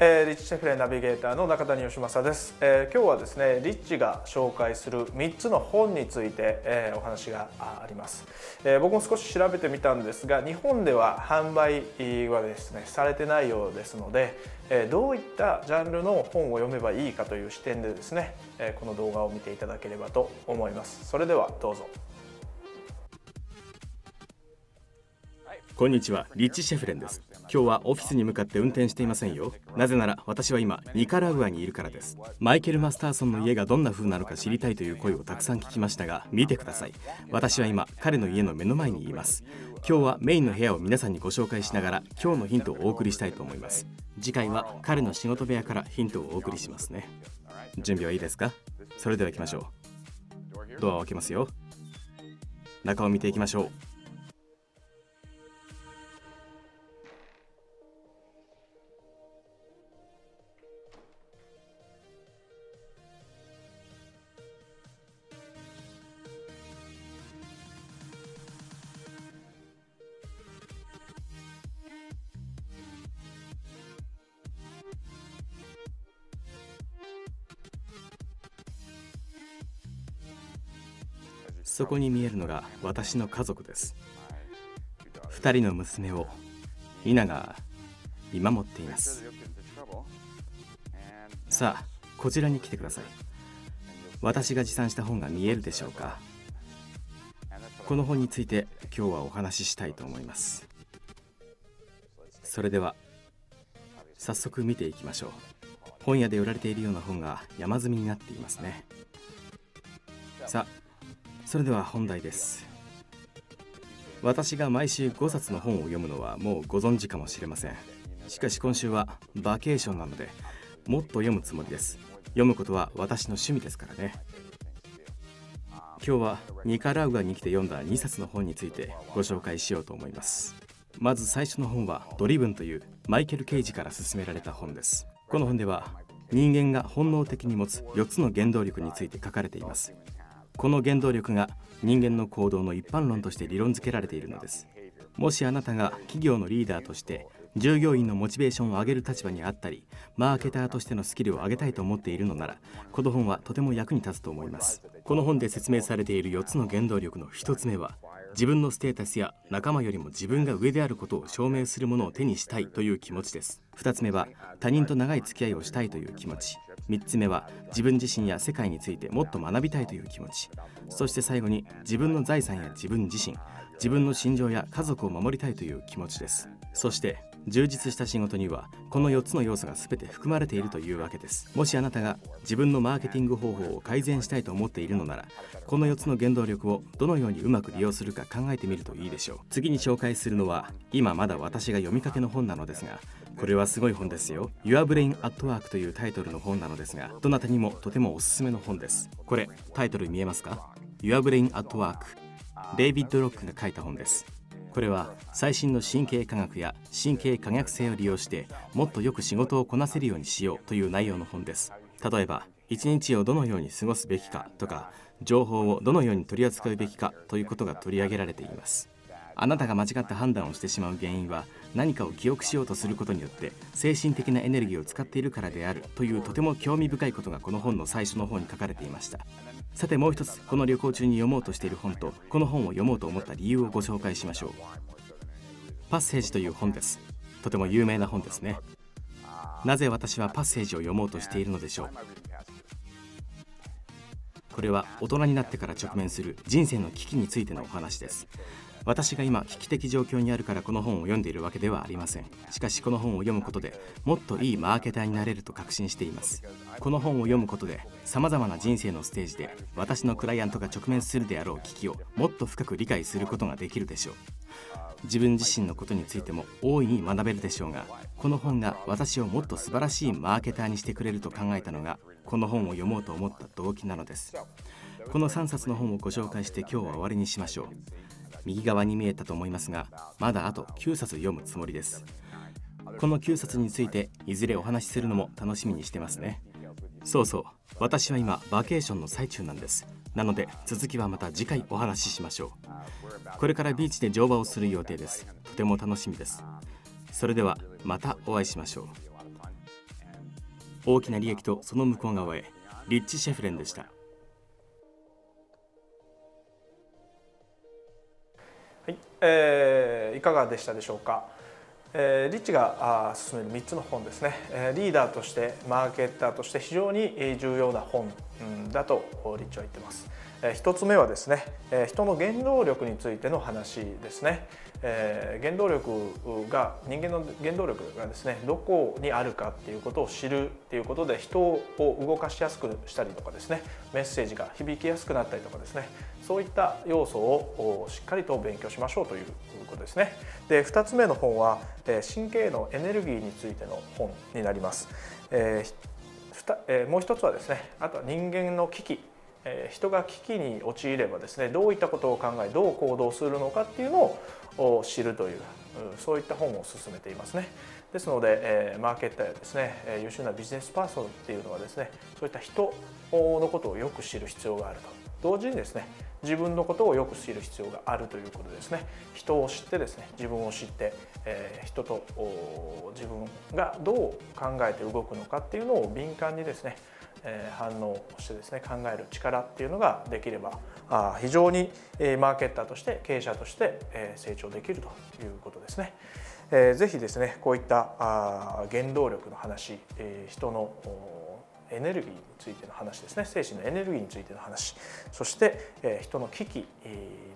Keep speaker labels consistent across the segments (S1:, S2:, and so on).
S1: えー、リッチシェフレナビゲーターの中谷義正です、えー、今日はですねリッチが紹介する3つの本について、えー、お話があります、えー、僕も少し調べてみたんですが日本では販売はですねされてないようですので、えー、どういったジャンルの本を読めばいいかという視点でですね、えー、この動画を見ていただければと思います。それではどうぞ。
S2: こんにちは。リッチ・シェフレンです。今日はオフィスに向かって運転していませんよ。なぜなら私は今ニカラグアにいるからです。マイケル・マスターソンの家がどんな風なのか知りたいという声をたくさん聞きましたが見てください。私は今彼の家の目の前にいます。今日はメインの部屋を皆さんにご紹介しながら今日のヒントをお送りしたいと思います。次回は彼の仕事部屋からヒントをお送りしますね。準備はいいですか？それでは行きましょう。ドアを開けますよ。中を見ていきましょう。そこに見えるのが私の家族です。2人の娘をイナが見守っています。さあこちらに来てください。私が持参した本が見えるでしょうか。この本について今日はお話ししたいと思います。それでは早速見ていきましょう。本屋で売られているような本が山積みになっていますね。さあそれでは本題です。私が毎週5冊の本を読むのはもうご存知かもしれません。しかし今週はバケーションなのでもっと読むつもりです。読むことは私の趣味ですからね。今日はニカラウアに来て読んだ2冊の本についてご紹介しようと思います。まず最初の本はドリブンというマイケル・ケイジから勧められた本です。この本では人間が本能的に持つ4つの原動力について書かれています。この原動力が人間の行動の一般論として理論付けられているのです。もしあなたが企業のリーダーとして従業員のモチベーションを上げる立場にあったりマーケターとしてのスキルを上げたいと思っているのならこの本はとても役に立つと思います。この本で説明されている4つの原動力の1つ目は自分のステータスや仲間よりも自分が上であることを証明するものを手にしたいという気持ちです。2つ目は他人と長い付き合いをしたいという気持ち。3つ目は自分自身や世界についてもっと学びたいという気持ち。そして最後に自分の財産や自分自身自分の心情や家族を守りたいという気持ちです。そして充実した仕事にはこの4つの要素が全て含まれているというわけです。もしあなたが自分のマーケティング方法を改善したいと思っているのならこの4つの原動力をどのようにうまく利用するか考えてみるといいでしょう。次に紹介するのは今まだ私が読みかけの本なのですがこれはすごい本ですよ。Your Brain at Work というタイトルの本なのですがどなたにもとてもおすすめの本です。これタイトル見えますか？Your Brain at Work デイビッド・ロックが書いた本です。これは最新の神経科学や神経可逆性を利用してもっとよく仕事をこなせるようにしようという内容の本です。例えば一日をどのように過ごすべきかとか情報をどのように取り扱うべきかということが取り上げられています。あなたが間違った判断をしてしまう原因は何かを記憶しようとすることによって精神的なエネルギーを使っているからであるというとても興味深いことがこの本の最初の方に書かれていました。さてもう一つこの旅行中に読もうとしている本とこの本を読もうと思った理由をご紹介しましょう。パッセージという本です。とても有名な本ですね。なぜ私はパッセージを読もうとしているのでしょう。これは大人になってから直面する人生の危機についてのお話です。私が今危機的状況にあるからこの本を読んでいるわけではありません。しかしこの本を読むことでもっといいマーケターになれると確信しています。この本を読むことで様々な人生のステージで私のクライアントが直面するであろう危機をもっと深く理解することができるでしょう。自分自身のことについても大いに学べるでしょうがこの本が私をもっと素晴らしいマーケターにしてくれると考えたのがこの本を読もうと思った動機なのです。この3冊の本をご紹介して今日は終わりにしましょう。右側に見えたと思いますがまだあと9冊読むつもりです。この9冊についていずれお話しするのも楽しみにしてますね。そうそう。私は今バケーションの最中なんです。なので続きはまた次回お話ししましょう。これからビーチで乗馬をする予定です。とても楽しみです。それではまたお会いしましょう。大きな利益とその向こう側へ。リッチ・シェフレンでした。
S1: えー、いかがでしたでしょうか、えー、リッチが勧める3つの本ですね、えー、リーダーとしてマーケッターとして非常に重要な本、うん、だとリッチは言ってます。1つ目はですね人の原動力についての話ですね。原動力が人間の原動力がですねどこにあるかっていうことを知るっていうことで人を動かしやすくしたりとかですねメッセージが響きやすくなったりとかですねそういった要素をしっかりと勉強しましょうということですね。で2つ目の本は神経のエネルギーについての本になります、えー、もう一つはですねあとは人間の危機人が危機に陥ればですねどういったことを考えどう行動するのかっていうのを知るというそういった本を進めていますね。ですので、マーケッターやですね優秀なビジネスパーソンっていうのはですねそういった人のことをよく知る必要があると同時にですね自分のことをよく知る必要があるということですね人を知ってですね自分を知って、え、人と自分がどう考えて動くのかっていうのを敏感にですねえ反応をしてですね考える力っていうのができればあ非常にマーケッターとして経営者として成長できるということですね。えー、ぜひですねこういったあ原動力の話、え、人のエネルギーについての話ですね精神のエネルギーについての話そして、え、人の危機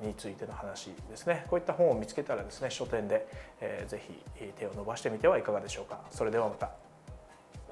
S1: についての話ですねこういった本を見つけたらですね書店で、えー、ぜひ手を伸ばしてみてはいかがでしょうかそれではまた。